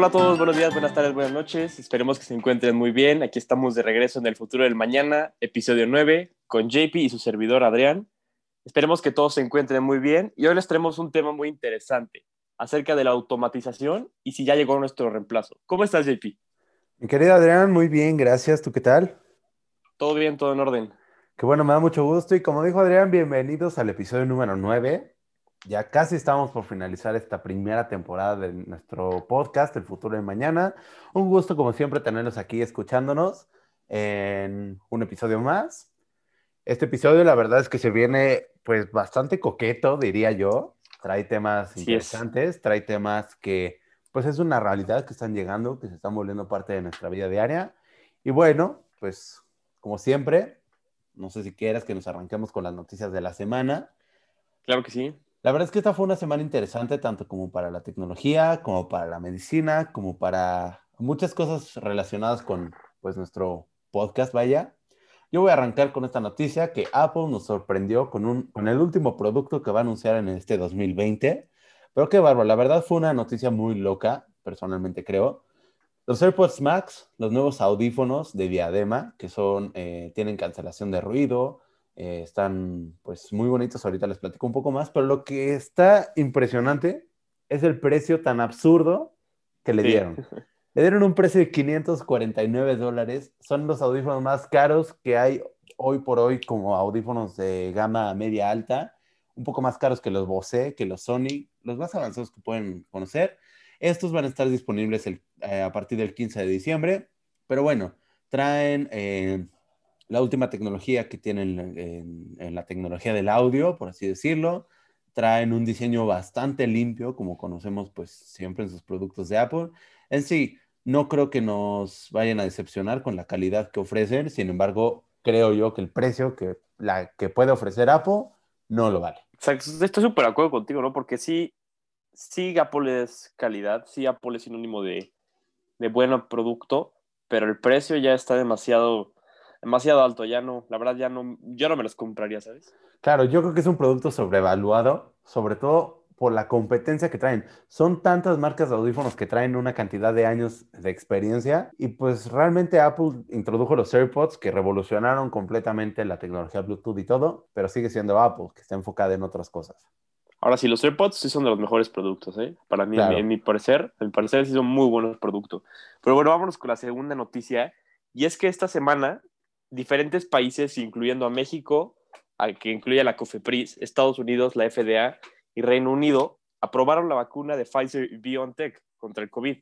hola a todos, buenos días, buenas tardes, buenas noches. Esperemos que se encuentren muy bien. Aquí estamos de regreso en el futuro del mañana, episodio 9, con JP y su servidor Adrián. Esperemos que todos se encuentren muy bien y hoy les traemos un tema muy interesante acerca de la automatización y si ya llegó nuestro reemplazo. ¿Cómo estás, JP? Mi querido Adrián, muy bien, gracias. ¿Tú qué tal? Todo bien, todo en orden. Qué bueno, me da mucho gusto y como dijo Adrián, bienvenidos al episodio número 9. Ya casi estamos por finalizar esta primera temporada de nuestro podcast, El futuro de mañana. Un gusto, como siempre, tenerlos aquí escuchándonos en un episodio más. Este episodio, la verdad es que se viene, pues, bastante coqueto, diría yo. Trae temas interesantes, trae temas que, pues, es una realidad que están llegando, que se están volviendo parte de nuestra vida diaria. Y bueno, pues, como siempre, no sé si quieras que nos arranquemos con las noticias de la semana. Claro que sí. La verdad es que esta fue una semana interesante, tanto como para la tecnología, como para la medicina, como para muchas cosas relacionadas con pues, nuestro podcast, vaya. Yo voy a arrancar con esta noticia que Apple nos sorprendió con, un, con el último producto que va a anunciar en este 2020. Pero qué bárbaro, la verdad fue una noticia muy loca, personalmente creo. Los AirPods Max, los nuevos audífonos de diadema, que son, eh, tienen cancelación de ruido, eh, están pues muy bonitos, ahorita les platico un poco más, pero lo que está impresionante es el precio tan absurdo que le dieron. Le dieron un precio de 549 dólares. Son los audífonos más caros que hay hoy por hoy como audífonos de gama media alta, un poco más caros que los Bose, que los Sony, los más avanzados que pueden conocer. Estos van a estar disponibles eh, a partir del 15 de diciembre, pero bueno, traen eh, la última tecnología que tienen en, la tecnología del audio, por así decirlo. Traen un diseño bastante limpio, como conocemos pues siempre en sus productos de Apple. En sí, no creo que nos vayan a decepcionar con la calidad que ofrecen, sin embargo, creo yo que el precio que, la, que puede ofrecer Apple no lo vale. Exacto, estoy súper de acuerdo contigo, ¿no? Porque sí, sí Apple es calidad, sí Apple es sinónimo de, de buen producto, pero el precio ya está demasiado demasiado alto, ya no, la verdad ya no, yo no me los compraría, ¿sabes? Claro, yo creo que es un producto sobrevaluado, sobre todo por la competencia que traen. Son tantas marcas de audífonos que traen una cantidad de años de experiencia y pues realmente Apple introdujo los AirPods que revolucionaron completamente la tecnología Bluetooth y todo, pero sigue siendo Apple, que está enfocada en otras cosas. Ahora sí, los AirPods sí son de los mejores productos, ¿eh? Para mí, en, mi parecer, en mi parecer sí son muy buenos productos. Pero bueno, vámonos con la segunda noticia. Y es que esta semana diferentes países, incluyendo a México, que incluye a la COFEPRIS, Estados Unidos, la FDA y Reino Unido, aprobaron la vacuna de Pfizer y BioNTech contra el COVID.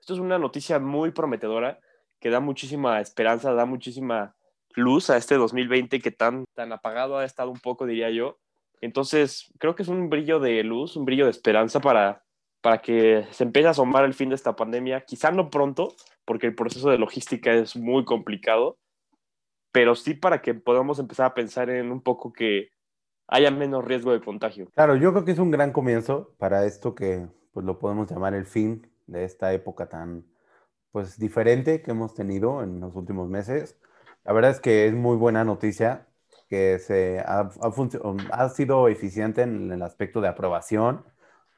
Esto es una noticia muy prometedora que da muchísima esperanza, da muchísima luz a este 2020 que tan, tan apagado ha estado un poco, diría yo. Entonces, creo que es un brillo de luz, un brillo de esperanza para, para que se empiece a asomar el fin de esta pandemia. Quizá no pronto, porque el proceso de logística es muy complicado, pero sí para que podamos empezar a pensar en un poco que haya menos riesgo de contagio. Claro, yo creo que es un gran comienzo para esto que pues lo podemos llamar el fin de esta época tan pues diferente que hemos tenido en los últimos meses. La verdad es que es muy buena noticia que se ha, ha, sido eficiente en el aspecto de aprobación,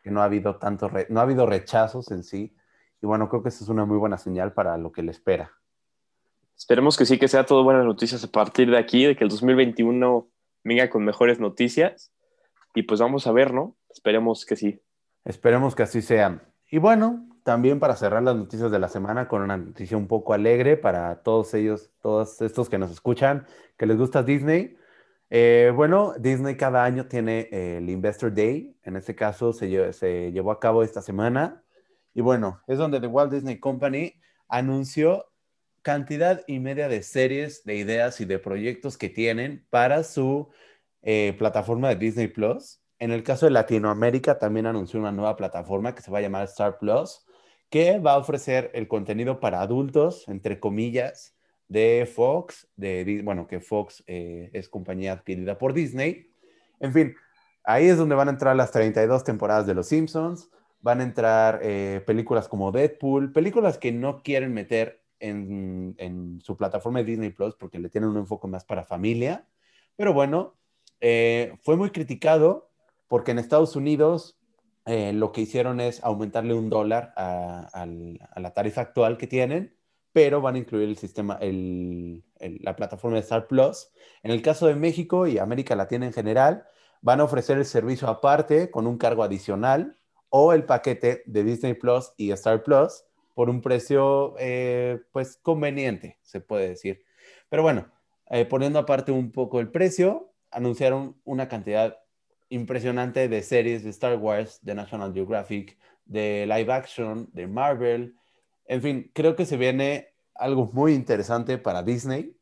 que no ha habido tanto no ha habido rechazos en sí. Y bueno, creo que eso es una muy buena señal para lo que le espera. Esperemos que sí, que sea todo buenas noticias a partir de aquí, de que el 2021 venga con mejores noticias. Y pues vamos a ver, ¿no? Esperemos que sí. Esperemos que así sea. Y bueno, también para cerrar las noticias de la semana con una noticia un poco alegre para todos ellos, todos estos que nos escuchan, que les gusta Disney. Eh, bueno, Disney cada año tiene el Investor Day. En este caso se, se llevó a cabo esta semana. Y bueno, es donde The Walt Disney Company anunció cantidad y media de series, de ideas y de proyectos que tienen para su eh, plataforma de Disney Plus. En el caso de Latinoamérica, también anunció una nueva plataforma que se va a llamar Star Plus, que va a ofrecer el contenido para adultos, entre comillas, de Fox, de, bueno, que Fox eh, es compañía adquirida por Disney. En fin, ahí es donde van a entrar las 32 temporadas de Los Simpsons, van a entrar eh, películas como Deadpool, películas que no quieren meter en, su plataforma Disney Plus porque le tienen un enfoque más para familia. Pero bueno, eh, fue muy criticado porque en Estados Unidos eh, lo que hicieron es aumentarle un dólar a, la tarifa actual que tienen, pero van a incluir el sistema, la plataforma de Star Plus. En el caso de México y América Latina en general, van a ofrecer el servicio aparte con un cargo adicional o el paquete de Disney Plus y Star Plus por un precio eh, pues conveniente, se puede decir. Pero bueno, eh, poniendo aparte un poco el precio, anunciaron una cantidad impresionante de series de Star Wars, de National Geographic, de live action, de Marvel. En fin, creo que se viene algo muy interesante para Disney.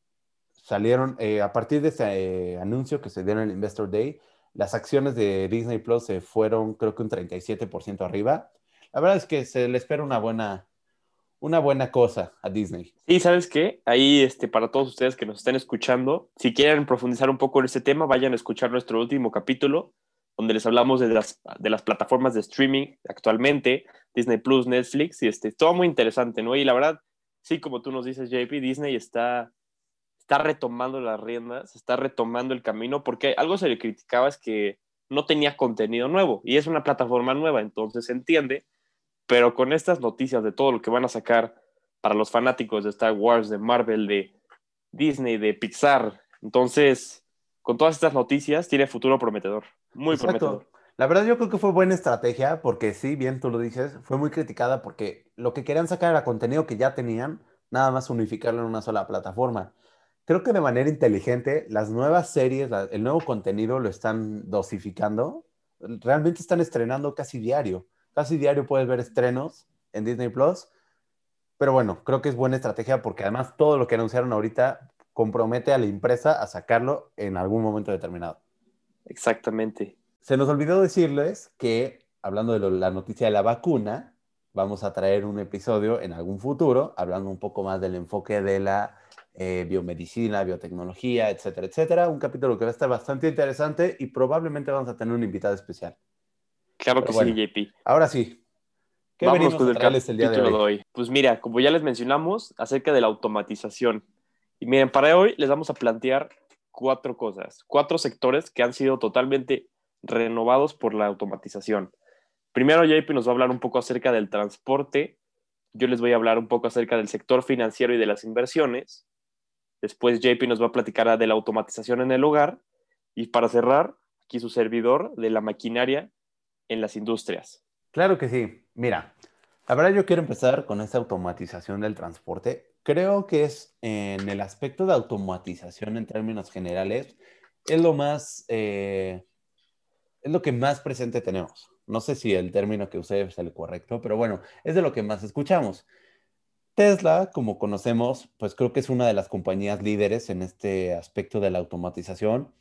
Salieron, eh, a partir de eh, anuncio que se dio en el Investor Day, las acciones de Disney Plus se fueron creo que un 37% arriba. La verdad es que se le espera una buena, una buena cosa a Disney. Y sabes qué, ahí este, para todos ustedes que nos estén escuchando, si quieren profundizar un poco en este tema, vayan a escuchar nuestro último capítulo, donde les hablamos de las, de las plataformas de streaming actualmente, Disney Plus, Netflix, y este, todo muy interesante, ¿no? Y la verdad, sí, como tú nos dices, JP, Disney está, está retomando las riendas, está retomando el camino, porque algo se le criticaba es que no tenía contenido nuevo, y es una plataforma nueva, entonces se entiende pero con estas noticias de todo lo que van a sacar para los fanáticos de Star Wars, de Marvel, de Disney, de Pixar, entonces, con todas estas noticias, tiene futuro prometedor, muy prometedor. La verdad yo creo que fue buena estrategia porque sí, bien tú lo dices, fue muy criticada porque lo que querían sacar era contenido que ya tenían, nada más unificarlo en una sola plataforma. Creo que de manera inteligente las nuevas series, el nuevo contenido lo están dosificando, realmente están estrenando casi diario. Casi diario puedes ver estrenos en Disney Plus. Pero bueno, creo que es buena estrategia porque además todo lo que anunciaron ahorita compromete a la empresa a sacarlo en algún momento determinado. Exactamente. Se nos olvidó decirles que, hablando de la noticia de la vacuna, vamos a traer un episodio en algún futuro, hablando un poco más del enfoque de la eh, biomedicina, biotecnología, etcétera, etcétera. Un capítulo que va a estar bastante interesante y probablemente vamos a tener un invitado especial. Claro que sí, JP. Ahora sí. ¿Qué Vamos con el, el día de hoy? Pues mira, como ya les mencionamos, acerca de la automatización. Y miren, para hoy les vamos a plantear cuatro cosas, cuatro sectores que han sido totalmente renovados por la automatización. Primero, JP nos va a hablar un poco acerca del transporte. Yo les voy a hablar un poco acerca del sector financiero y de las inversiones. Después, JP nos va a platicar de la automatización en el hogar. Y para cerrar, aquí su servidor de la maquinaria en las industrias. Claro que sí. Mira, la verdad yo quiero empezar con esta automatización del transporte. Creo que es en el aspecto de automatización en términos generales, es lo más, eh, es lo que más presente tenemos. No sé si el término que usé es el correcto, pero bueno, es de lo que más escuchamos. Tesla, como conocemos, pues creo que es una de las compañías líderes en este aspecto de la automatización.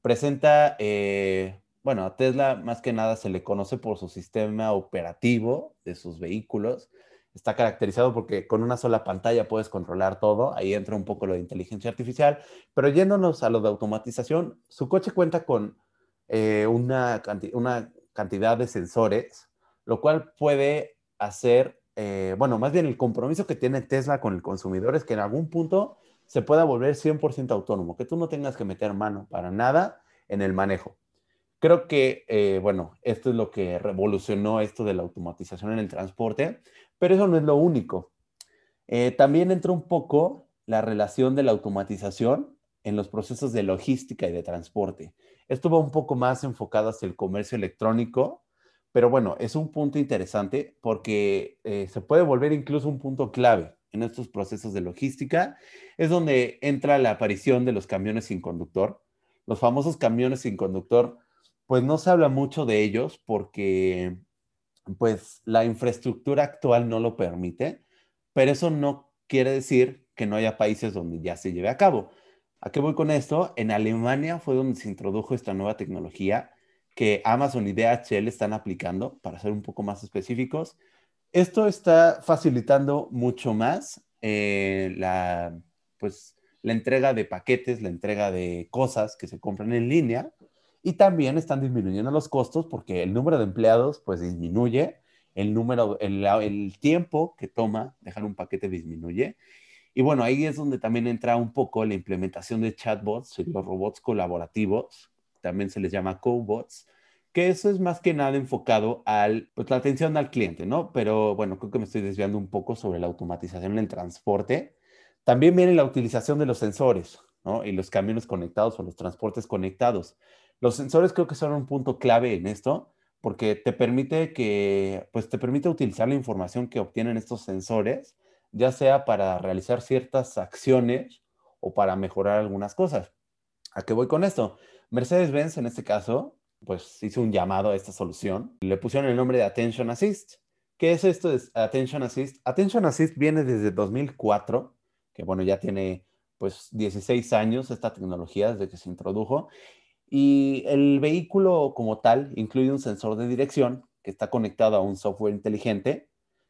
Presenta eh, bueno, a Tesla más que nada se le conoce por su sistema operativo de sus vehículos. Está caracterizado porque con una sola pantalla puedes controlar todo. Ahí entra un poco lo de inteligencia artificial. Pero yéndonos a lo de automatización, su coche cuenta con eh, una, cantidad de sensores, lo cual puede hacer, eh, bueno, más bien el compromiso que tiene Tesla con el consumidor es que en algún punto se pueda volver 100% autónomo, que tú no tengas que meter mano para nada en el manejo. Creo que, eh, bueno, esto es lo que revolucionó esto de la automatización en el transporte, pero eso no es lo único. Eh, también entra un poco la relación de la automatización en los procesos de logística y de transporte. Esto va un poco más enfocado hacia el comercio electrónico, pero bueno, es un punto interesante porque eh, se puede volver incluso un punto clave en estos procesos de logística. Es donde entra la aparición de los camiones sin conductor. Los famosos camiones sin conductor pues no se habla mucho de ellos porque pues la infraestructura actual no lo permite, pero eso no quiere decir que no haya países donde ya se lleve a cabo. ¿A qué voy con esto? En Alemania fue donde se introdujo esta nueva tecnología que Amazon y DHL están aplicando, para ser un poco más específicos. Esto está facilitando mucho más eh, la, pues, la entrega de paquetes, la entrega de cosas que se compran en línea y también están disminuyendo los costos porque el número de empleados pues disminuye, el número, el, tiempo que toma dejar un paquete disminuye. Y bueno, ahí es donde también entra un poco la implementación de chatbots, los robots colaborativos, también se les llama cobots, que eso es más que nada enfocado al, pues la atención al cliente, ¿no? Pero bueno, creo que me estoy desviando un poco sobre la automatización en el transporte. También viene la utilización de los sensores, ¿no? Y los camiones conectados o los transportes conectados. Los sensores creo que son un punto clave en esto, porque te permite que, pues te permite utilizar la información que obtienen estos sensores, ya sea para realizar ciertas acciones o para mejorar algunas cosas. ¿A qué voy con esto? Mercedes-Benz en este caso, pues hizo un llamado a esta solución. Le pusieron el nombre de Attention Assist. ¿Qué es esto de Attention Assist? Attention Assist viene desde 2004, que bueno, ya tiene pues 16 años esta tecnología desde que se introdujo y el vehículo como tal incluye un sensor de dirección que está conectado a un software inteligente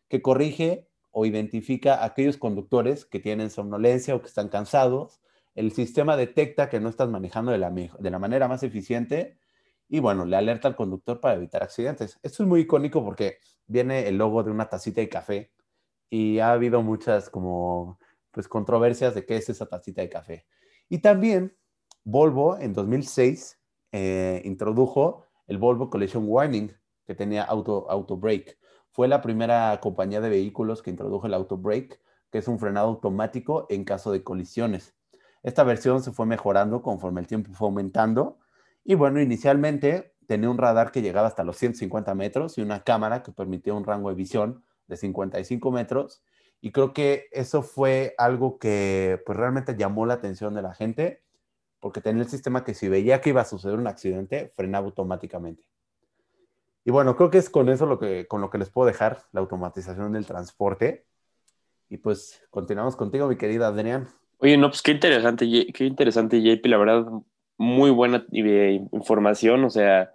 que corrige o identifica a aquellos conductores que tienen somnolencia o que están cansados. El sistema detecta que no estás manejando de la, de la manera más eficiente y bueno, le alerta al conductor para evitar accidentes. Esto es muy icónico porque viene el logo de una tacita de café y ha habido muchas como pues controversias de qué es esa tacita de café. Y también Volvo en 2006 eh, introdujo el Volvo Collision Warning, que tenía auto, auto brake. Fue la primera compañía de vehículos que introdujo el auto brake, que es un frenado automático en caso de colisiones. Esta versión se fue mejorando conforme el tiempo fue aumentando. Y bueno, inicialmente tenía un radar que llegaba hasta los 150 metros y una cámara que permitía un rango de visión de 55 metros. Y creo que eso fue algo que pues realmente llamó la atención de la gente porque tenía el sistema que si veía que iba a suceder un accidente, frenaba automáticamente. Y bueno, creo que es con eso lo que, con lo que les puedo dejar, la automatización del transporte. Y pues continuamos contigo, mi querida Adrián. Oye, no, pues qué interesante, qué interesante, JP, la verdad, muy buena información, o sea,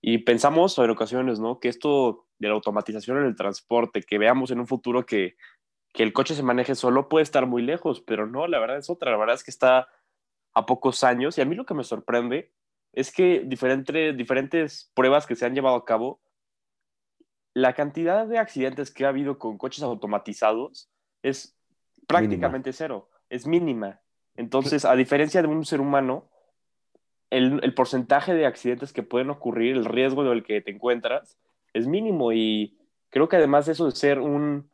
y pensamos en ocasiones, ¿no? Que esto de la automatización en el transporte, que veamos en un futuro que, que el coche se maneje solo, puede estar muy lejos, pero no, la verdad es otra, la verdad es que está a pocos años. Y a mí lo que me sorprende es que diferentes pruebas que se han llevado a cabo, la cantidad de accidentes que ha habido con coches automatizados es prácticamente cero, es mínima. Entonces, a diferencia de un ser humano, el, porcentaje de accidentes que pueden ocurrir, el riesgo del que te encuentras, es mínimo. Y creo que además de eso de ser un,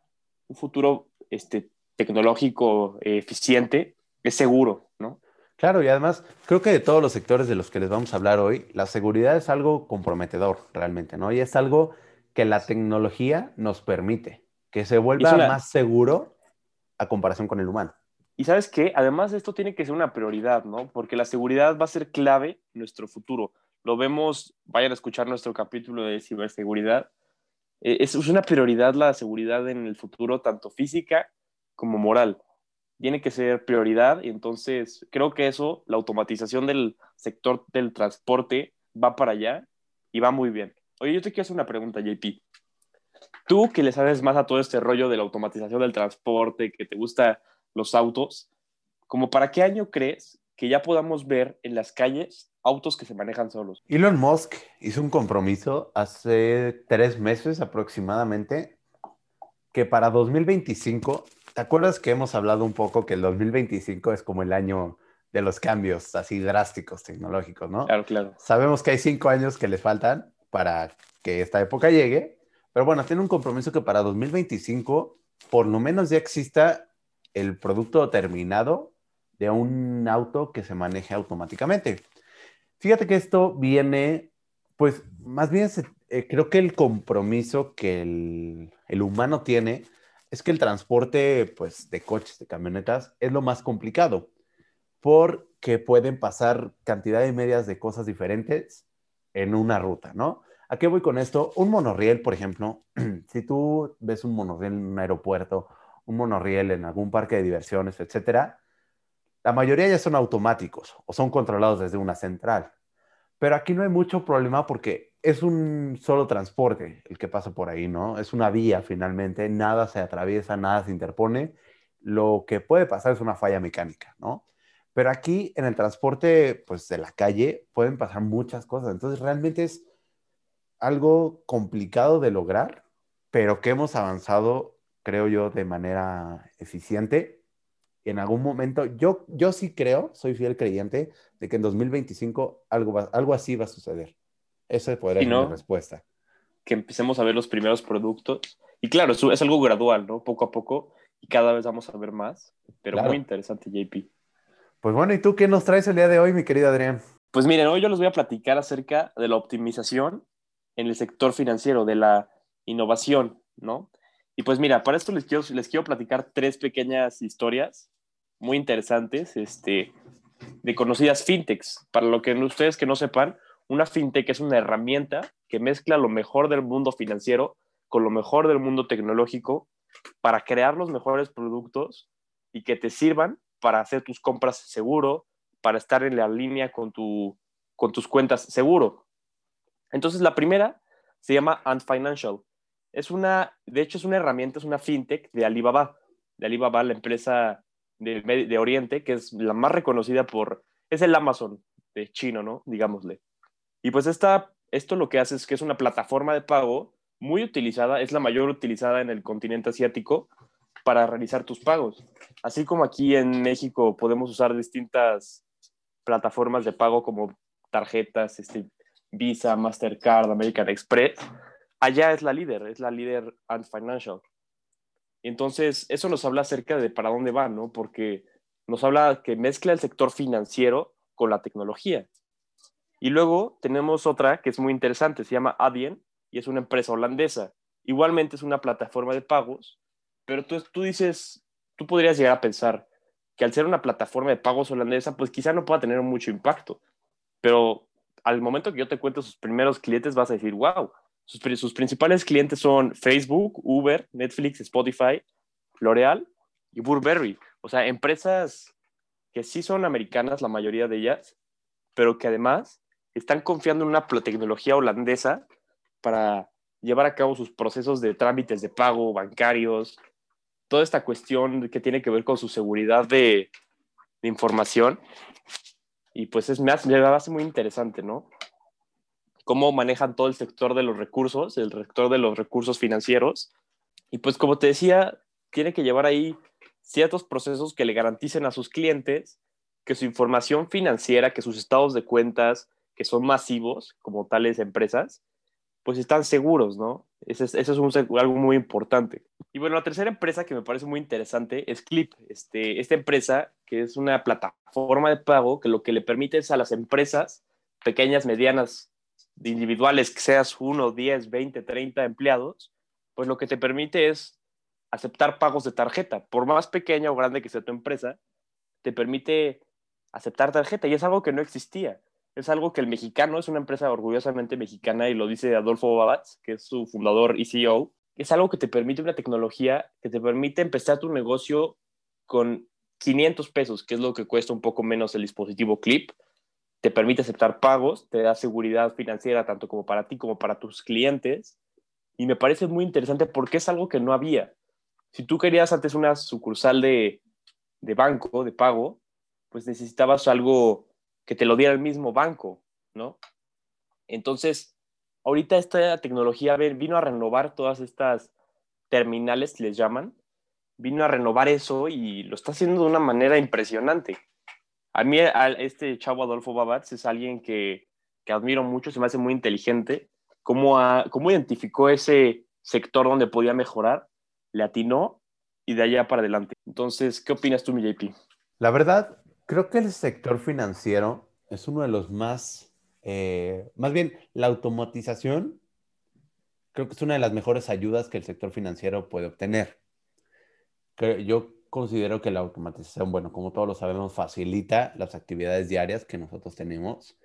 futuro este, tecnológico eh, eficiente, es seguro, ¿no? Claro, y además creo que de todos los sectores de los que les vamos a hablar hoy, la seguridad es algo comprometedor realmente, ¿no? Y es algo que la tecnología nos permite, que se vuelva más seguro a comparación con el humano. Y sabes qué, además esto tiene que ser una prioridad, ¿no? Porque la seguridad va a ser clave en nuestro futuro. Lo vemos, vayan a escuchar nuestro capítulo de ciberseguridad. Eh, es una prioridad la seguridad en el futuro, tanto física como moral tiene que ser prioridad y entonces creo que eso, la automatización del sector del transporte va para allá y va muy bien. Oye, yo te quiero hacer una pregunta, JP. Tú que le sabes más a todo este rollo de la automatización del transporte, que te gustan los autos, ¿como para qué año crees que ya podamos ver en las calles autos que se manejan solos? Elon Musk hizo un compromiso hace tres meses aproximadamente que para 2025 ¿Te acuerdas que hemos hablado un poco que el 2025 es como el año de los cambios así drásticos tecnológicos, ¿no? Claro, claro. Sabemos que hay cinco años que les faltan para que esta época llegue, pero bueno, tiene un compromiso que para 2025 por lo menos ya exista el producto terminado de un auto que se maneje automáticamente. Fíjate que esto viene, pues más bien eh, creo que el compromiso que el, el humano tiene es que el transporte pues, de coches, de camionetas, es lo más complicado, porque pueden pasar cantidad de medias de cosas diferentes en una ruta, ¿no? ¿A qué voy con esto? Un monorriel, por ejemplo, si tú ves un monorriel en un aeropuerto, un monorriel en algún parque de diversiones, etcétera, la mayoría ya son automáticos o son controlados desde una central. Pero aquí no hay mucho problema porque es un solo transporte el que pasa por ahí, ¿no? Es una vía finalmente, nada se atraviesa, nada se interpone. Lo que puede pasar es una falla mecánica, ¿no? Pero aquí en el transporte, pues de la calle, pueden pasar muchas cosas. Entonces realmente es algo complicado de lograr, pero que hemos avanzado, creo yo, de manera eficiente. En algún momento, yo, yo sí creo, soy fiel creyente, de que en 2025 algo, algo así va a suceder Esa podría ser mi respuesta. Que empecemos a ver los primeros productos. Y claro, es, es algo gradual, ¿no? Poco a poco. Y cada vez vamos a ver más. Pero muy interesante, JP. Pues bueno, ¿y tú qué nos traes el día de hoy, mi querido Adrián? Pues miren, hoy yo les voy a platicar acerca de la optimización en el sector financiero, de la innovación, ¿no? Y pues mira, para esto les quiero, les quiero platicar tres pequeñas historias muy interesantes este, de conocidas fintechs. Para lo que ustedes que no sepan, una fintech es una herramienta que mezcla lo mejor del mundo financiero con lo mejor del mundo tecnológico para crear los mejores productos y que te sirvan para hacer tus compras seguro, para estar en la línea con, tu, con tus cuentas seguro. Entonces, la primera se llama Ant Financial. Es una, de hecho, es una herramienta, es una fintech de Alibaba. De Alibaba, la empresa de, de Oriente, que es la más reconocida por, es el Amazon de chino, ¿no? Digámosle. Y pues esta, esto lo que hace es que es una plataforma de pago muy utilizada, es la mayor utilizada en el continente asiático para realizar tus pagos. Así como aquí en México podemos usar distintas plataformas de pago como tarjetas, este, Visa, Mastercard, American Express, allá es la líder, es la líder Ant Financial. entonces, eso nos habla acerca de para dónde va, ¿no? Porque nos habla que mezcla el sector financiero con la tecnología. Y luego tenemos otra que es muy interesante, se llama Adyen y es una empresa holandesa. Igualmente es una plataforma de pagos, pero tú, tú dices, tú podrías llegar a pensar que al ser una plataforma de pagos holandesa, pues quizá no pueda tener mucho impacto. Pero al momento que yo te cuento sus primeros clientes, vas a decir, wow, sus, sus principales clientes son Facebook, Uber, Netflix, Spotify, L'Oreal y Burberry. O sea, empresas que sí son americanas, la mayoría de ellas, pero que además están confiando en una tecnología holandesa para llevar a cabo sus procesos de trámites de pago bancarios, toda esta cuestión que tiene que ver con su seguridad de, información. Y pues es, me, me hace muy interesante, ¿no? Cómo manejan todo el sector de los recursos, el sector de los recursos financieros. Y pues como te decía, tiene que llevar ahí ciertos procesos que le garanticen a sus clientes que su información financiera, que sus estados de cuentas, que son masivos, como tales empresas, pues están seguros, ¿no? Eso es, eso es algo muy importante. Y bueno, la tercera empresa que me parece muy interesante es Clip. Este, esta empresa, que es una plataforma de pago que lo que le permite es a las empresas pequeñas, medianas, individuales, que seas uno, 10, 20, 30 empleados, pues lo que te permite es aceptar pagos de tarjeta. Por más pequeña o grande que sea tu empresa, te permite aceptar tarjeta y es algo que no existía es algo que el mexicano, es una empresa orgullosamente mexicana y lo dice Adolfo Babatz, que es su fundador y CEO, es algo que te permite una tecnología que te permite empezar tu negocio con 500 pesos, que es lo que cuesta un poco menos el dispositivo Clip, te permite aceptar pagos, te da seguridad financiera tanto como para ti como para tus clientes y me parece muy interesante porque es algo que no había. Si tú querías antes una sucursal de, de banco, de pago, pues necesitabas algo que te lo diera el mismo banco, ¿no? Entonces, ahorita esta tecnología vino a renovar todas estas terminales, les llaman, vino a renovar eso y lo está haciendo de una manera impresionante. A mí, este chavo Adolfo Babatz es alguien que, que admiro mucho, se me hace muy inteligente, cómo, cómo identificó ese sector donde podía mejorar, le atinó y de allá para adelante. Entonces, ¿qué opinas tú, mi JP? La verdad, Creo que el sector financiero es uno de los más, eh, más bien la automatización, creo que es una de las mejores ayudas que el sector financiero puede obtener. Yo considero que la automatización, bueno, como todos lo sabemos, facilita las actividades diarias que nosotros tenemos,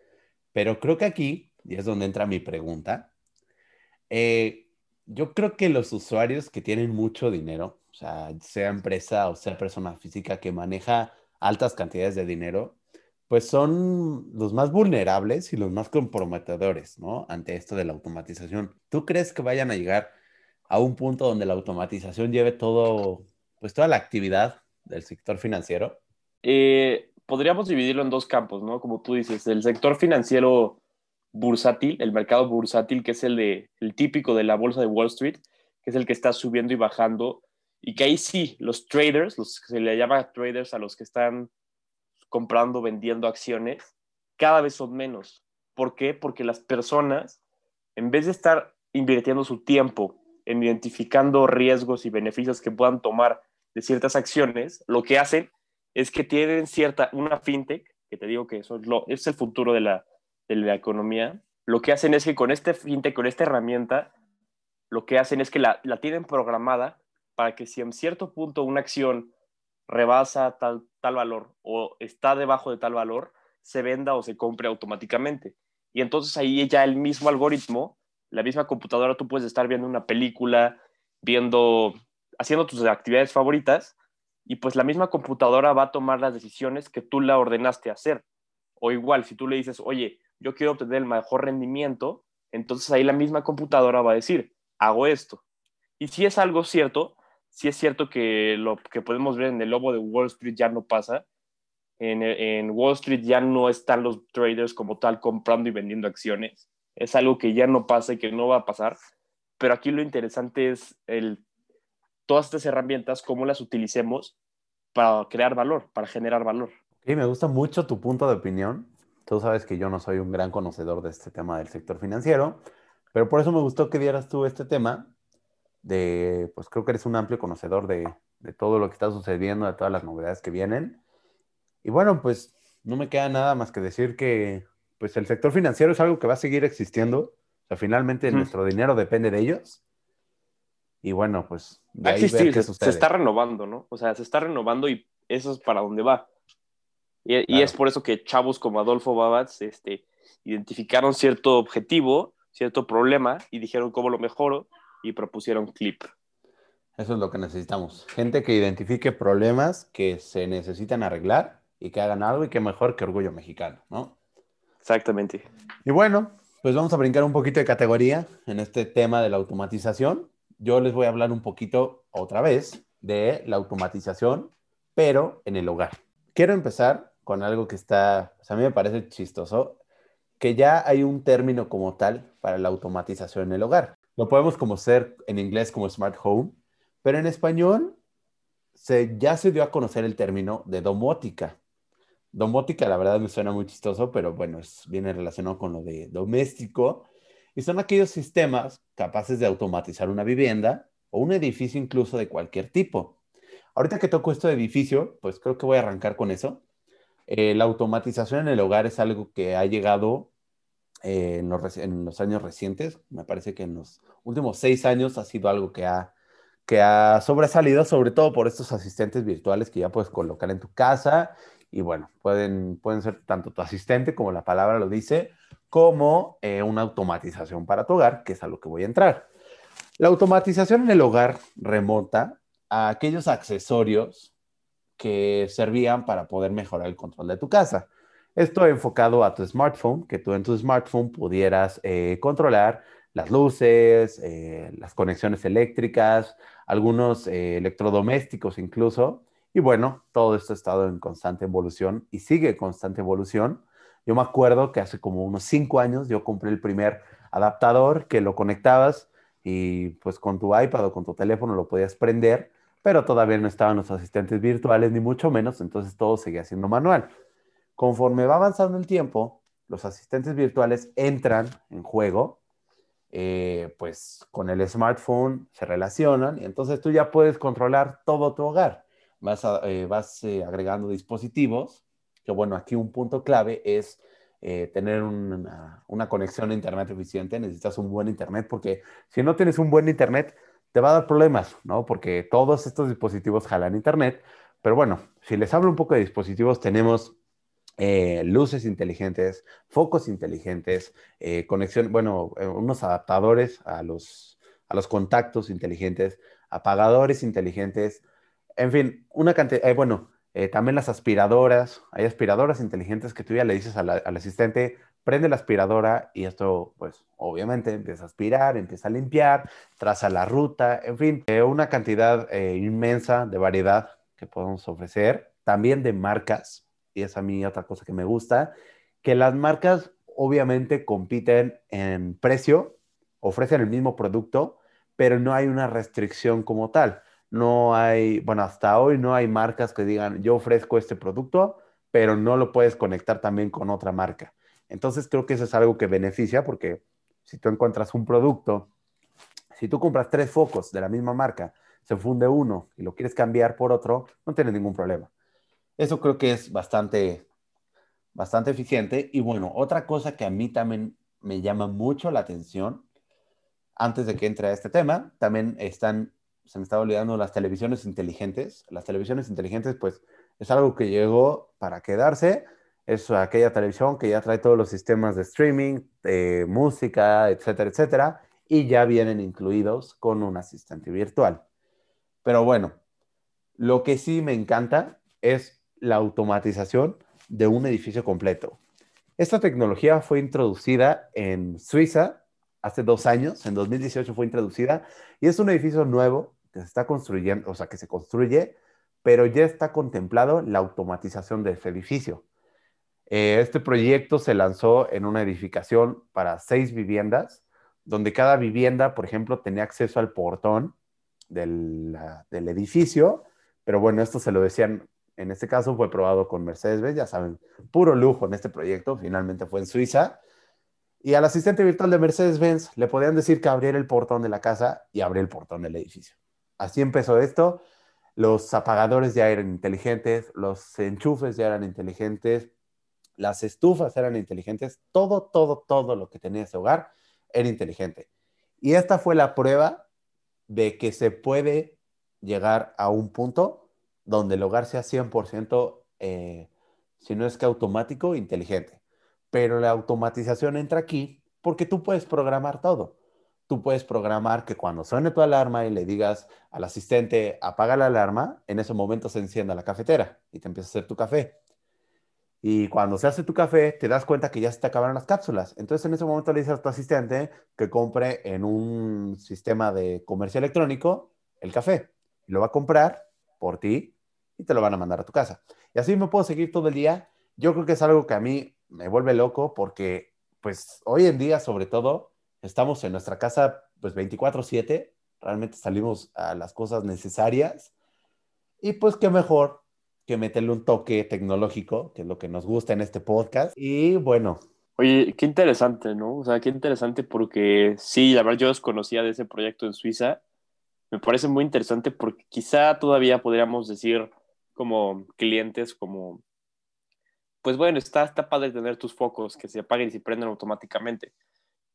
pero creo que aquí, y es donde entra mi pregunta, eh, yo creo que los usuarios que tienen mucho dinero, sea empresa o sea persona física que maneja altas cantidades de dinero, pues son los más vulnerables y los más comprometedores, ¿no? Ante esto de la automatización. ¿Tú crees que vayan a llegar a un punto donde la automatización lleve todo, pues toda la actividad del sector financiero? Eh, podríamos dividirlo en dos campos, ¿no? Como tú dices, el sector financiero bursátil, el mercado bursátil, que es el, de, el típico de la bolsa de Wall Street, que es el que está subiendo y bajando y que ahí sí, los traders, los que se le llama traders a los que están comprando, vendiendo acciones, cada vez son menos. ¿Por qué? Porque las personas, en vez de estar invirtiendo su tiempo en identificando riesgos y beneficios que puedan tomar de ciertas acciones, lo que hacen es que tienen cierta, una fintech, que te digo que eso es, lo, es el futuro de la, de la economía, lo que hacen es que con este fintech, con esta herramienta, lo que hacen es que la, la tienen programada para que si en cierto punto una acción rebasa tal, tal valor o está debajo de tal valor, se venda o se compre automáticamente. Y entonces ahí ya el mismo algoritmo, la misma computadora, tú puedes estar viendo una película, viendo, haciendo tus actividades favoritas, y pues la misma computadora va a tomar las decisiones que tú la ordenaste hacer. O igual, si tú le dices, oye, yo quiero obtener el mejor rendimiento, entonces ahí la misma computadora va a decir, hago esto. Y si es algo cierto, si es cierto que lo que podemos ver en el lobo de Wall Street ya no pasa. En, Wall Street ya no están los traders como tal comprando y vendiendo acciones. Es algo que ya no pasa y que no va a pasar. Pero aquí lo interesante es el, todas estas herramientas, cómo las utilicemos para crear valor, para generar valor. Y me gusta mucho tu punto de opinión. Tú sabes que yo no soy un gran conocedor de este tema del sector financiero, pero por eso me gustó que dieras tú este tema de, pues creo que eres un amplio conocedor de, de todo lo que está sucediendo, de todas las novedades que vienen. Y bueno, pues no me queda nada más que decir que pues el sector financiero es algo que va a seguir existiendo. O sea, finalmente nuestro dinero depende de ellos. Y bueno, pues de ahí ver qué se, está renovando, ¿no? O sea, se está renovando y eso es para dónde va. Y, y es por eso que chavos como Adolfo Babatz este, identificaron cierto objetivo, cierto problema y dijeron cómo lo mejoro y propusieron clip. Eso es lo que necesitamos. Gente que identifique problemas que se necesitan arreglar y que hagan algo y que mejor que orgullo mexicano, ¿no? Exactamente. Y bueno, pues vamos a brincar un poquito de categoría en este tema de la automatización. Yo les voy a hablar un poquito otra vez de la automatización, pero en el hogar. Quiero empezar con algo que está, a mí me parece chistoso, que ya hay un término como tal para la automatización en el hogar. Lo podemos como ser en inglés como smart home, pero en español se, ya se dio a conocer el término de domótica. Domótica, la verdad me suena muy chistoso, pero bueno, es, viene relacionado con lo de doméstico. Y son aquellos sistemas capaces de automatizar una vivienda o un edificio incluso de cualquier tipo. Ahorita que toco esto de edificio, pues creo que voy a arrancar con eso. Eh, la automatización en el hogar es algo que ha llegado eh, en, los, años recientes. Me parece que en los últimos seis años ha sido algo que ha, que ha sobresalido, sobre todo por estos asistentes virtuales que ya puedes colocar en tu casa. Y bueno, pueden, pueden ser tanto tu asistente, como la palabra lo dice, como eh, una automatización para tu hogar, que es a lo que voy a entrar. La automatización en el hogar remota a aquellos accesorios que servían para poder mejorar el control de tu casa. Esto enfocado a tu smartphone, que tú en tu smartphone pudieras eh, controlar las luces, eh, las conexiones eléctricas, algunos eh, electrodomésticos incluso. Y bueno, todo esto ha estado en constante evolución y sigue en constante evolución. Yo me acuerdo que hace como unos cinco años yo compré el primer adaptador que lo conectabas y pues con tu iPad o con tu teléfono lo podías prender, pero todavía no estaban los asistentes virtuales ni mucho menos, entonces todo seguía siendo manual. Conforme va avanzando el tiempo, los asistentes virtuales entran en juego, eh, pues con el smartphone se relacionan y entonces tú ya puedes controlar todo tu hogar. Vas, eh, vas eh, agregando dispositivos, que bueno, aquí un punto clave es tener una, una, conexión a Internet eficiente. Necesitas un buen Internet porque si no tienes un buen Internet, te va a dar problemas, ¿no? Porque todos estos dispositivos jalan Internet. Pero bueno, si les hablo un poco de dispositivos, tenemos eh, luces inteligentes, focos inteligentes, eh, conexión, bueno, eh, unos adaptadores a los, a los contactos inteligentes, apagadores inteligentes, en fin, una cantidad, bueno, también las aspiradoras, hay aspiradoras inteligentes que tú ya le dices al asistente, prende la aspiradora y esto, pues, obviamente empieza a aspirar, empieza a limpiar, traza la ruta, en fin, una cantidad inmensa de variedad que podemos ofrecer, también de marcas, y es a mí otra cosa que me gusta, que las marcas obviamente compiten en precio, ofrecen el mismo producto, pero no hay una restricción como tal. No hay, bueno, hasta hoy no hay marcas que digan, yo ofrezco este producto, pero no lo puedes conectar también con otra marca. Entonces creo que eso es algo que beneficia porque si tú encuentras un producto, si tú compras tres focos de la misma marca, se funde uno y lo quieres cambiar por otro, no tienes ningún problema. Eso creo que es bastante, bastante eficiente. Y bueno, otra cosa que a mí también me llama mucho la atención, antes de que entre a este tema, también están, se me estaba olvidando las televisiones inteligentes. Las televisiones inteligentes, pues, es algo que llegó para quedarse es aquella televisión que ya trae todos los sistemas de streaming, de música, etcétera, etcétera, y ya vienen incluidos con un asistente virtual. Pero bueno, lo que sí me encanta es la automatización de un edificio completo. Esta tecnología fue introducida en Suiza hace dos años, en 2018 fue introducida, y es un edificio nuevo que se está construyendo, o sea, que se construye, pero ya está contemplado la automatización de ese edificio. Eh, este proyecto se lanzó en una edificación para seis viviendas, donde cada vivienda, por ejemplo, tenía acceso al portón del, edificio, pero bueno, esto se lo decían, en este caso fue probado con Mercedes-Benz, ya saben, puro lujo en este proyecto, finalmente fue en Suiza, y al asistente virtual de Mercedes-Benz le podían decir que abriera el portón de la casa y abriera el portón del edificio. Así empezó esto, los apagadores ya eran inteligentes, los enchufes ya eran inteligentes, las estufas eran inteligentes, todo, todo, todo lo que tenía ese hogar era inteligente. Y esta fue la prueba de que se puede llegar a un punto donde el hogar sea 100%, eh, si no es que automático, inteligente. Pero la automatización entra aquí porque tú puedes programar todo. Tú puedes programar que cuando suene tu alarma y le digas al asistente, apaga la alarma, en ese momento se encienda la cafetera y te empieza a hacer tu café y cuando se hace tu café, te das cuenta que ya se te acabaron las cápsulas. Entonces, en ese momento le dices a tu asistente que compre en un sistema de comercio electrónico el café. Y lo va a comprar por ti y te lo van a mandar a tu casa. Y así me puedo seguir todo el día. Yo creo que es algo que a mí me vuelve loco porque, pues, hoy en día, sobre todo, estamos en nuestra casa, pues, 24/7. Realmente salimos a las cosas necesarias. Y pues, qué mejor que meterle un toque tecnológico, que es lo que nos gusta en este podcast. Y bueno. Oye, qué interesante, ¿no? O sea, qué interesante porque sí, la verdad yo desconocía de ese proyecto en Suiza. Me parece muy interesante porque quizá todavía podríamos decir como clientes, como, pues bueno, está, está padre tener tus focos que se apaguen y se prenden automáticamente,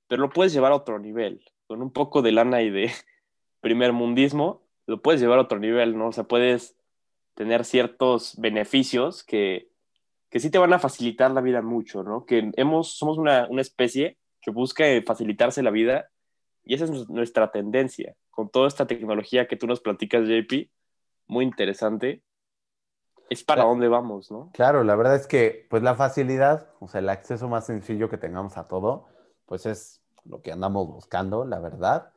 pero lo puedes llevar a otro nivel, con un poco de lana y de primer mundismo, lo puedes llevar a otro nivel, ¿no? O sea, puedes tener ciertos beneficios que, que sí te van a facilitar la vida mucho, ¿no? Que hemos, somos una, una especie que busca facilitarse la vida y esa es nuestra tendencia. Con toda esta tecnología que tú nos platicas, JP, muy interesante, es para dónde vamos, ¿no? Claro, la verdad es que pues la facilidad, o sea, el acceso más sencillo que tengamos a todo, pues es lo que andamos buscando, la verdad.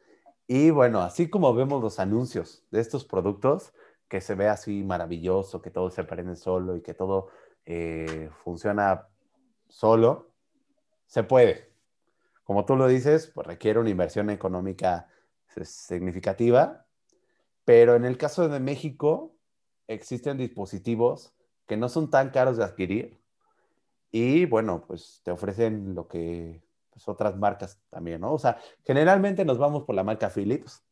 Y bueno, así como vemos los anuncios de estos productos, que se ve así maravilloso, que todo se prende solo y que todo eh, funciona solo, se puede. Como tú lo dices, pues requiere una inversión económica significativa, pero en el caso de México existen dispositivos que no son tan caros de adquirir y bueno, pues te ofrecen lo que pues, otras marcas también, ¿no? O sea, generalmente nos vamos por la marca Philips,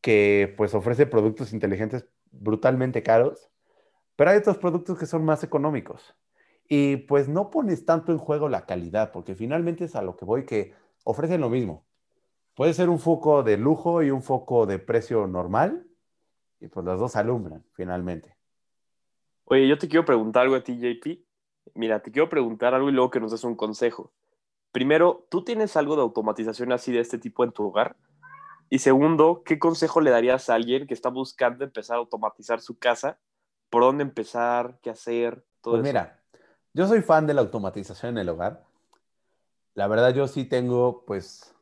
que pues ofrece productos inteligentes brutalmente caros, pero hay otros productos que son más económicos. Y pues no pones tanto en juego la calidad, porque finalmente es a lo que voy que ofrecen lo mismo. Puede ser un foco de lujo y un foco de precio normal, y pues los dos alumbran finalmente. Oye, yo te quiero preguntar algo a ti, JP. Mira, te quiero preguntar algo y luego que nos des un consejo. Primero, ¿tú tienes algo de automatización así de este tipo en tu hogar? Y segundo, ¿qué consejo le darías a alguien que está buscando empezar a automatizar su casa? ¿Por dónde empezar? ¿Qué hacer? Todo pues mira, yo soy fan de la automatización en el hogar. La verdad, yo sí tengo, pues,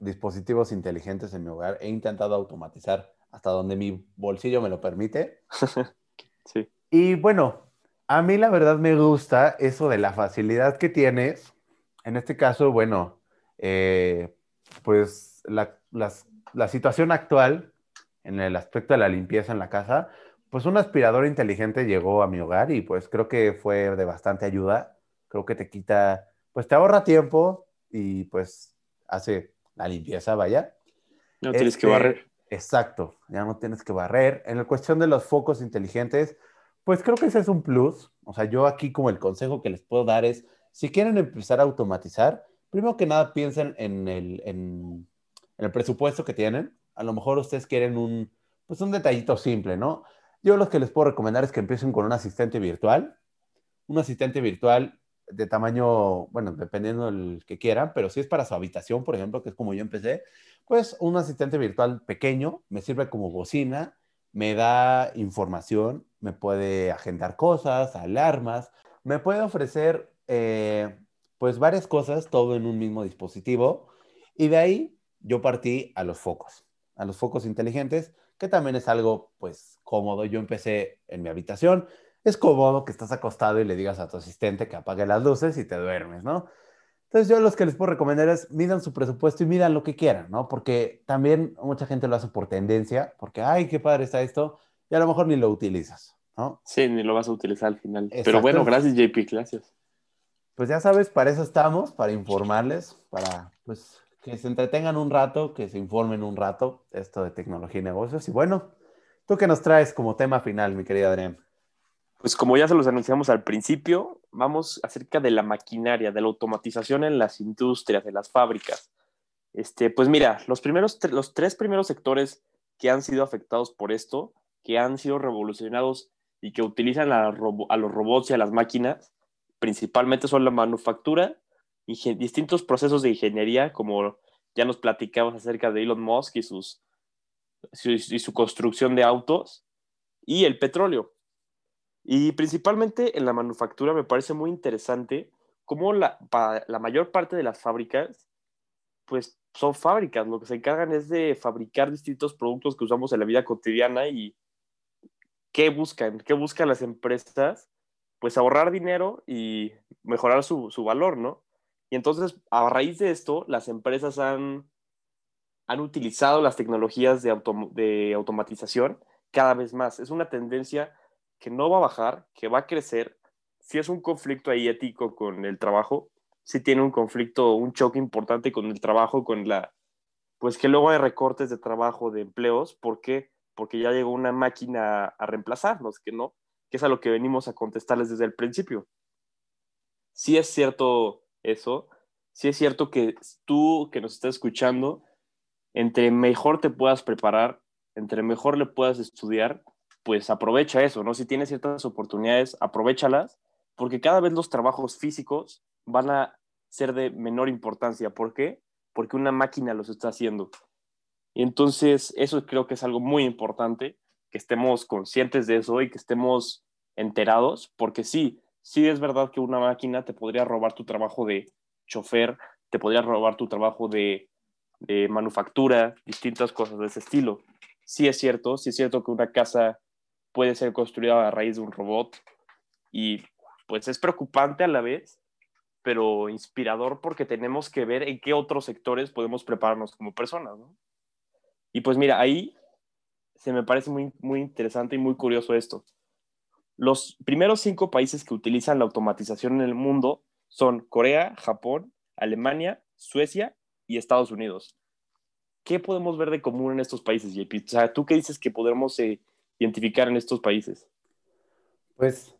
dispositivos inteligentes en mi hogar. He intentado automatizar hasta donde mi bolsillo me lo permite. sí. Y bueno, a mí la verdad me gusta eso de la facilidad que tienes. En este caso, bueno, eh, pues la la situación actual en el aspecto de la limpieza en la casa, pues un aspirador inteligente llegó a mi hogar y pues creo que fue de bastante ayuda. Creo que te quita pues te ahorra tiempo y pues hace la limpieza, vaya. No tienes que barrer. Exacto, ya no tienes que barrer. En la cuestión de los focos inteligentes, pues creo que ese es un plus. O sea, yo aquí como el consejo que les puedo dar es, si quieren empezar a automatizar, primero que nada piensen en el, en, el presupuesto que tienen. A lo mejor ustedes quieren un, pues un detallito simple, ¿no? Yo lo que les puedo recomendar es que empiecen con un asistente virtual. Un asistente virtual de tamaño, bueno, dependiendo del que quieran, pero si es para su habitación, por ejemplo, que es como yo empecé, pues un asistente virtual pequeño me sirve como bocina, me da información, me puede agendar cosas, alarmas, me puede ofrecer eh, pues varias cosas, todo en un mismo dispositivo. Y de ahí yo partí a los focos, a los focos inteligentes, que también es algo pues cómodo. Yo empecé en mi habitación, es cómodo que estás acostado y le digas a tu asistente que apague las luces y te duermes, ¿no? Entonces yo los que les puedo recomendar es midan su presupuesto y midan lo que quieran, ¿no? Porque también mucha gente lo hace por tendencia, porque, ay, qué padre está esto, y a lo mejor ni lo utilizas, ¿no? Sí, ni lo vas a utilizar al final. Pero bueno, gracias JP, gracias. Pues ya sabes, para eso estamos, para informarles, para pues que se entretengan un rato, que se informen un rato esto de tecnología y negocios. Y bueno, ¿tú qué nos traes como tema final, mi querida Adrián? Pues como ya se los anunciamos al principio, vamos acerca de la maquinaria, de la automatización en las industrias, en las fábricas. Este, pues mira, los, primeros, los tres primeros sectores que han sido afectados por esto, que han sido revolucionados y que utilizan a, los robots y a las máquinas, principalmente son la manufactura, distintos procesos de ingeniería, como ya nos platicamos acerca de Elon Musk y, sus, y su construcción de autos, y el petróleo. Y principalmente en la manufactura me parece muy interesante cómo la, la mayor parte de las fábricas, pues son fábricas, lo que se encargan es de fabricar distintos productos que usamos en la vida cotidiana y ¿qué buscan? ¿Qué buscan las empresas? Pues ahorrar dinero y mejorar su, su valor, ¿no? Y entonces, a raíz de esto, las empresas han, han utilizado las tecnologías de, de automatización cada vez más. Es una tendencia que no va a bajar, que va a crecer. Si es un conflicto ahí ético con el trabajo, si tiene un conflicto, un choque importante con el trabajo, con la, pues que luego hay recortes de trabajo, de empleos, ¿por qué? Porque ya llegó una máquina a reemplazarnos, que no, que es a lo que venimos a contestarles desde el principio. Si es cierto eso, si es cierto que tú que nos estás escuchando, entre mejor te puedas preparar, entre mejor le puedas estudiar, pues aprovecha eso, ¿no? Si tienes ciertas oportunidades, aprovechalas, porque cada vez los trabajos físicos van a ser de menor importancia. ¿Por qué? Porque una máquina los está haciendo. Y entonces, eso creo que es algo muy importante, que estemos conscientes de eso y que estemos enterados, porque sí, sí es verdad que una máquina te podría robar tu trabajo de chofer, te podría robar tu trabajo de, de manufactura, distintas cosas de ese estilo. Sí es cierto, sí es cierto que una casa puede ser construida a raíz de un robot y pues es preocupante a la vez, pero inspirador porque tenemos que ver en qué otros sectores podemos prepararnos como personas. Y pues mira, ahí se me parece muy, muy interesante y muy curioso esto. Los primeros cinco países que utilizan la automatización en el mundo son Corea, Japón, Alemania, Suecia y Estados Unidos. ¿Qué podemos ver de común en estos países, JP? O sea, ¿tú qué dices que podremos eh, identificar en estos países? Pues,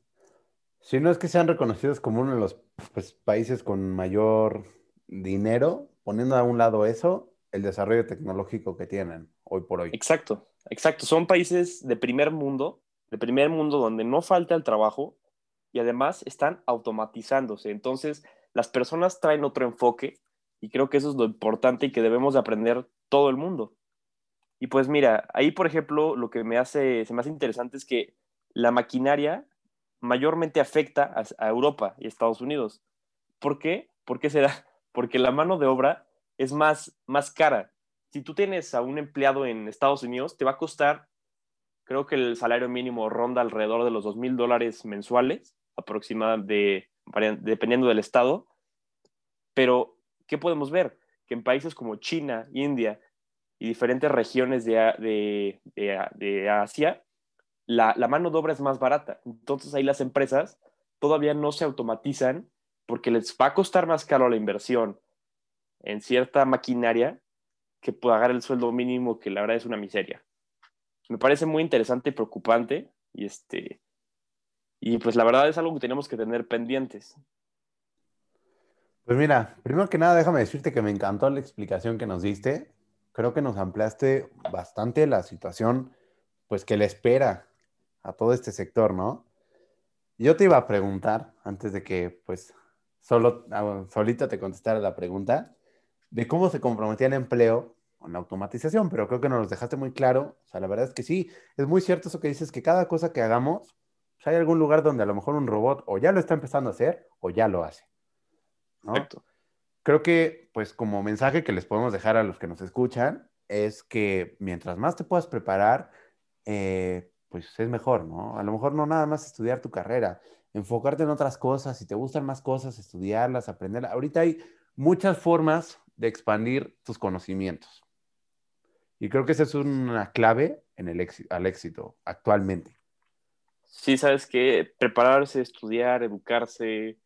si no es que sean reconocidos como uno de los pues, países con mayor dinero, poniendo a un lado eso, el desarrollo tecnológico que tienen hoy por hoy. Exacto, exacto. Son países de primer mundo, de primer mundo donde no falta el trabajo y además están automatizándose. Entonces, las personas traen otro enfoque y creo que eso es lo importante y que debemos de aprender todo el mundo. Y pues mira, ahí por ejemplo lo que me hace, se me hace interesante es que la maquinaria mayormente afecta a, Europa y Estados Unidos. ¿Por qué? ¿Por qué será? Porque la mano de obra es más, más cara. Si tú tienes a un empleado en Estados Unidos, te va a costar, creo que el salario mínimo ronda alrededor de los dos mil dólares mensuales, aproximadamente, dependiendo del estado. Pero, ¿qué podemos ver? Que en países como China, India, y diferentes regiones de, de, Asia, la, la, mano de obra es más barata. Entonces ahí las empresas todavía no se automatizan porque les va a costar más caro la inversión en cierta maquinaria que pagar el sueldo mínimo, que la verdad es una miseria. Me parece muy interesante y preocupante y este y pues la verdad es algo que tenemos que tener pendientes. Pues mira, primero que nada déjame decirte que me encantó la explicación que nos diste. Creo que nos ampliaste bastante la situación pues que le espera a todo este sector, ¿no? Yo te iba a preguntar antes de que pues solo ah, solito te contestara la pregunta de cómo se comprometía el empleo con la automatización, pero creo que nos lo dejaste muy claro. O sea, la verdad es que sí, es muy cierto eso que dices, que cada cosa que hagamos, hay algún lugar donde a lo mejor un robot o ya lo está empezando a hacer o ya lo hace. Correcto. Creo que, pues, como mensaje que les podemos dejar a los que nos escuchan, es que mientras más te puedas preparar, eh, pues es mejor, ¿no? A lo mejor no nada más estudiar tu carrera, enfocarte en otras cosas, si te gustan más cosas, estudiarlas, aprenderlas. Ahorita hay muchas formas de expandir tus conocimientos. Y creo que esa es una clave en el al éxito actualmente. Sí, sabes que prepararse, estudiar, educarse,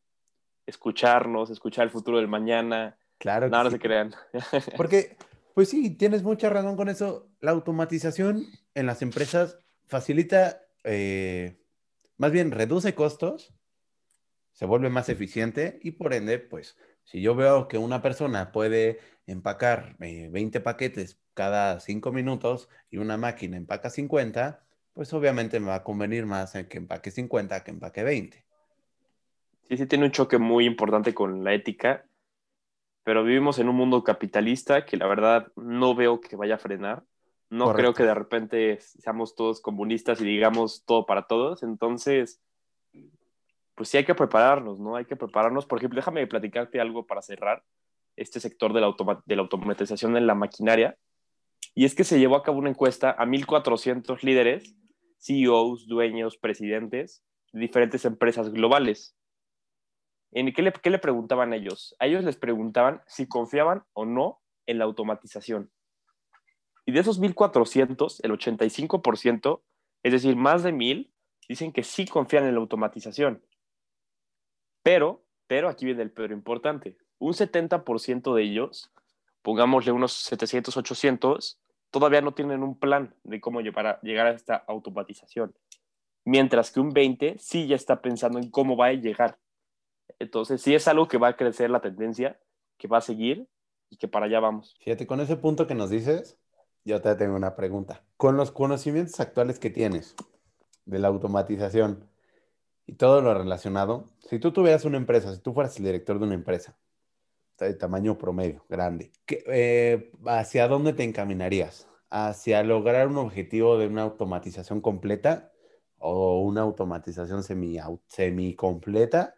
escucharnos, escuchar el futuro del mañana. Claro. Nada se crean. Porque, pues sí, tienes mucha razón con eso. La automatización en las empresas facilita, eh, más bien reduce costos, se vuelve más eficiente y por ende, pues, si yo veo que una persona puede empacar 20 eh, paquetes cada 5 minutos y una máquina empaca 50, pues obviamente me va a convenir más en que empaque 50 que empaque 20. Sí, sí, tiene un choque muy importante con la ética, pero vivimos en un mundo capitalista que la verdad no veo que vaya a frenar. No creo que de repente seamos todos comunistas y digamos todo para todos. Entonces, pues sí hay que prepararnos, ¿no? Hay que prepararnos. Por ejemplo, déjame platicarte algo para cerrar este sector de la, de la automatización en la maquinaria. Y es que se llevó a cabo una encuesta a 1.400 líderes, CEOs, dueños, presidentes de diferentes empresas globales. ¿En qué le, preguntaban a ellos? A ellos les preguntaban si confiaban o no en la automatización. Y de esos 1.400, el 85%, es decir, más de 1.000, dicen que sí confían en la automatización. Pero, pero aquí viene el peor importante. Un 70% de ellos, pongámosle unos 700, 800, todavía no tienen un plan de cómo llegar a esta automatización. Mientras que un 20 sí ya está pensando en cómo va a llegar. Entonces, sí es algo que va a crecer la tendencia, que va a seguir y que para allá vamos. Fíjate, con ese punto que nos dices, yo te tengo una pregunta. Con los conocimientos actuales que tienes de la automatización, y todo lo relacionado, si tú tuvieras una empresa, si tú fueras el director de una empresa de tamaño promedio, grande, eh, ¿hacia dónde te encaminarías? ¿Hacia lograr un objetivo de una automatización completa o una automatización semi, semi completa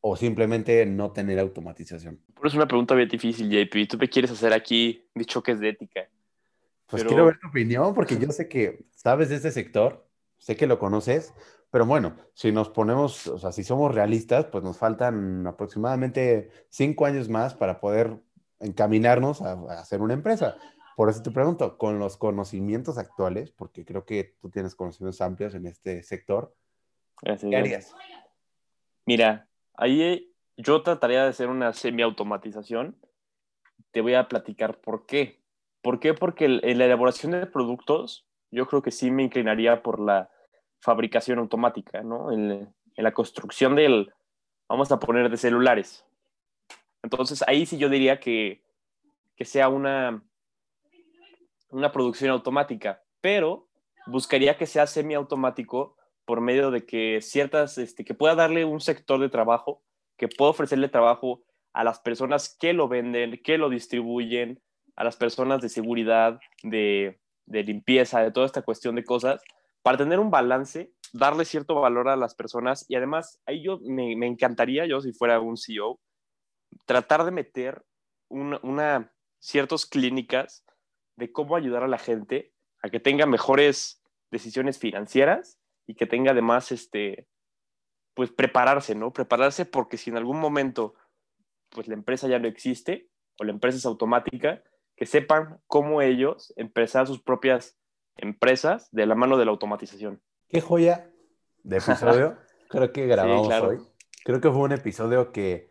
o simplemente no tener automatización? Por es una pregunta bien difícil, JP. ¿Tú qué quieres hacer aquí de choques de ética? Pues quiero ver tu opinión porque yo sé que sabes de este sector, sé que lo conoces, pero bueno, si nos ponemos, o sea, si somos realistas, pues nos faltan aproximadamente cinco años más para poder encaminarnos a, hacer una empresa. Por eso te pregunto, con los conocimientos actuales, porque creo que tú tienes conocimientos amplios en este sector, ¿qué harías? Mira, ahí yo trataría de hacer una semi-automatización. Te voy a platicar por qué. ¿Por qué? Porque en la elaboración de productos, yo creo que sí me inclinaría por la fabricación automática, ¿no? En, la construcción del, vamos a poner, de celulares. Entonces, ahí sí yo diría que, que sea una, una producción automática, pero buscaría que sea semiautomático por medio de que ciertas, este, que pueda darle un sector de trabajo, que pueda ofrecerle trabajo a las personas que lo venden, que lo distribuyen, a las personas de seguridad, de, limpieza, de toda esta cuestión de cosas, para tener un balance, darle cierto valor a las personas. Y además ahí yo me, encantaría, yo si fuera un CEO, tratar de meter una, una, ciertas clínicas de cómo ayudar a la gente a que tenga mejores decisiones financieras y que tenga además, este, pues prepararse, ¿no? Prepararse porque si en algún momento, pues la empresa ya no existe o la empresa es automática, que sepan cómo ellos empezar sus propias empresas de la mano de la automatización. Qué joya de episodio. Creo que grabamos hoy. Creo que fue un episodio que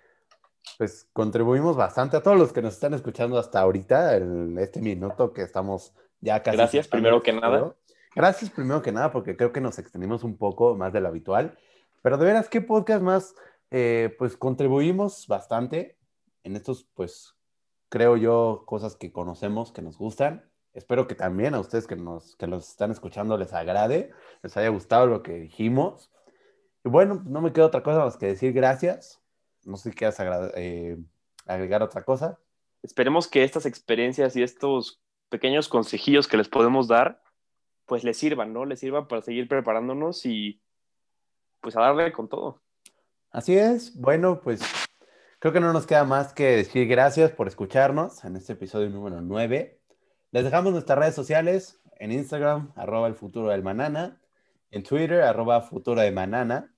pues contribuimos bastante a todos los que nos están escuchando hasta ahorita, en este minuto que estamos ya casi. Gracias, primero que nada. Gracias, primero que nada, porque creo que nos extendimos un poco más de lo habitual. Pero de veras, ¿qué podcast más? Eh, pues contribuimos bastante en estos, pues, creo yo, cosas que conocemos, que nos gustan. Espero que también a ustedes que nos, que nos están escuchando les agrade, les haya gustado lo que dijimos. Y bueno, no me queda otra cosa más que decir gracias. No sé si quieras eh, agregar otra cosa. Esperemos que estas experiencias y estos pequeños consejillos que les podemos dar, pues les sirvan, ¿no? Les sirvan para seguir preparándonos y pues a darle con todo. Así es. Bueno, pues creo que no nos queda más que decir gracias por escucharnos en este episodio número 9. Les dejamos nuestras redes sociales en Instagram, arroba el futuro del manana, en Twitter, arroba futuro de manana.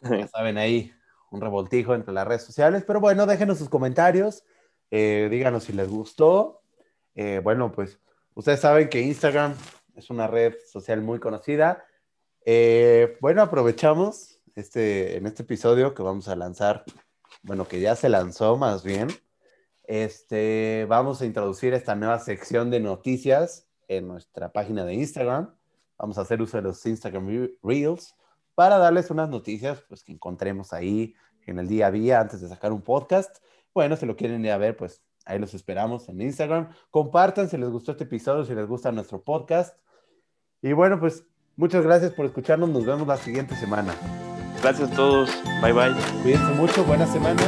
Ya saben ahí, un revoltijo entre las redes sociales. Pero bueno, déjenos sus comentarios, eh, díganos si les gustó. Eh, bueno, pues ustedes saben que Instagram es una red social muy conocida. Eh, bueno, aprovechamos este, en este episodio que vamos a lanzar, bueno, que ya se lanzó más bien. Este, vamos a introducir esta nueva sección de noticias en nuestra página de Instagram. Vamos a hacer uso de los Instagram Reels para darles unas noticias pues, que encontremos ahí en el día a día antes de sacar un podcast. Bueno, si lo quieren ir a ver, pues ahí los esperamos en Instagram. Compartan si les gustó este episodio, si les gusta nuestro podcast. Y bueno, pues muchas gracias por escucharnos. Nos vemos la siguiente semana. Gracias a todos. Bye bye. Cuídense mucho. Buena semana.